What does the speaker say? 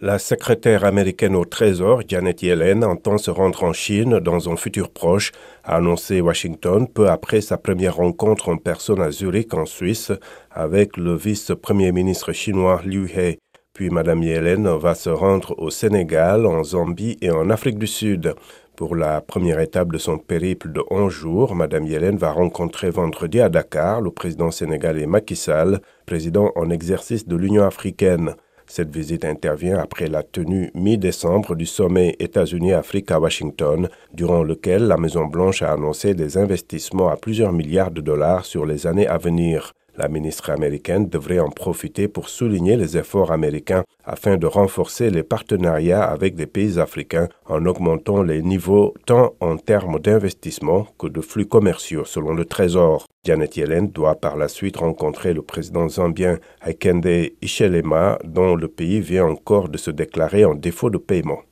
La secrétaire américaine au Trésor, Janet Yellen, entend se rendre en Chine dans un futur proche, a annoncé Washington peu après sa première rencontre en personne à Zurich, en Suisse, avec le vice-premier ministre chinois Liu He. Puis Mme Yellen va se rendre au Sénégal, en Zambie et en Afrique du Sud. Pour la première étape de son périple de 11 jours, Mme Yellen va rencontrer vendredi à Dakar le président sénégalais Macky Sall, président en exercice de l'Union africaine. Cette visite intervient après la tenue mi-décembre du sommet États-Unis-Afrique à Washington, durant lequel la Maison-Blanche a annoncé des investissements à plusieurs milliards de dollars sur les années à venir. La ministre américaine devrait en profiter pour souligner les efforts américains afin de renforcer les partenariats avec des pays africains en augmentant les niveaux tant en termes d'investissement que de flux commerciaux selon le Trésor. Janet Yellen doit par la suite rencontrer le président zambien Hakainde Hichilema dont le pays vient encore de se déclarer en défaut de paiement.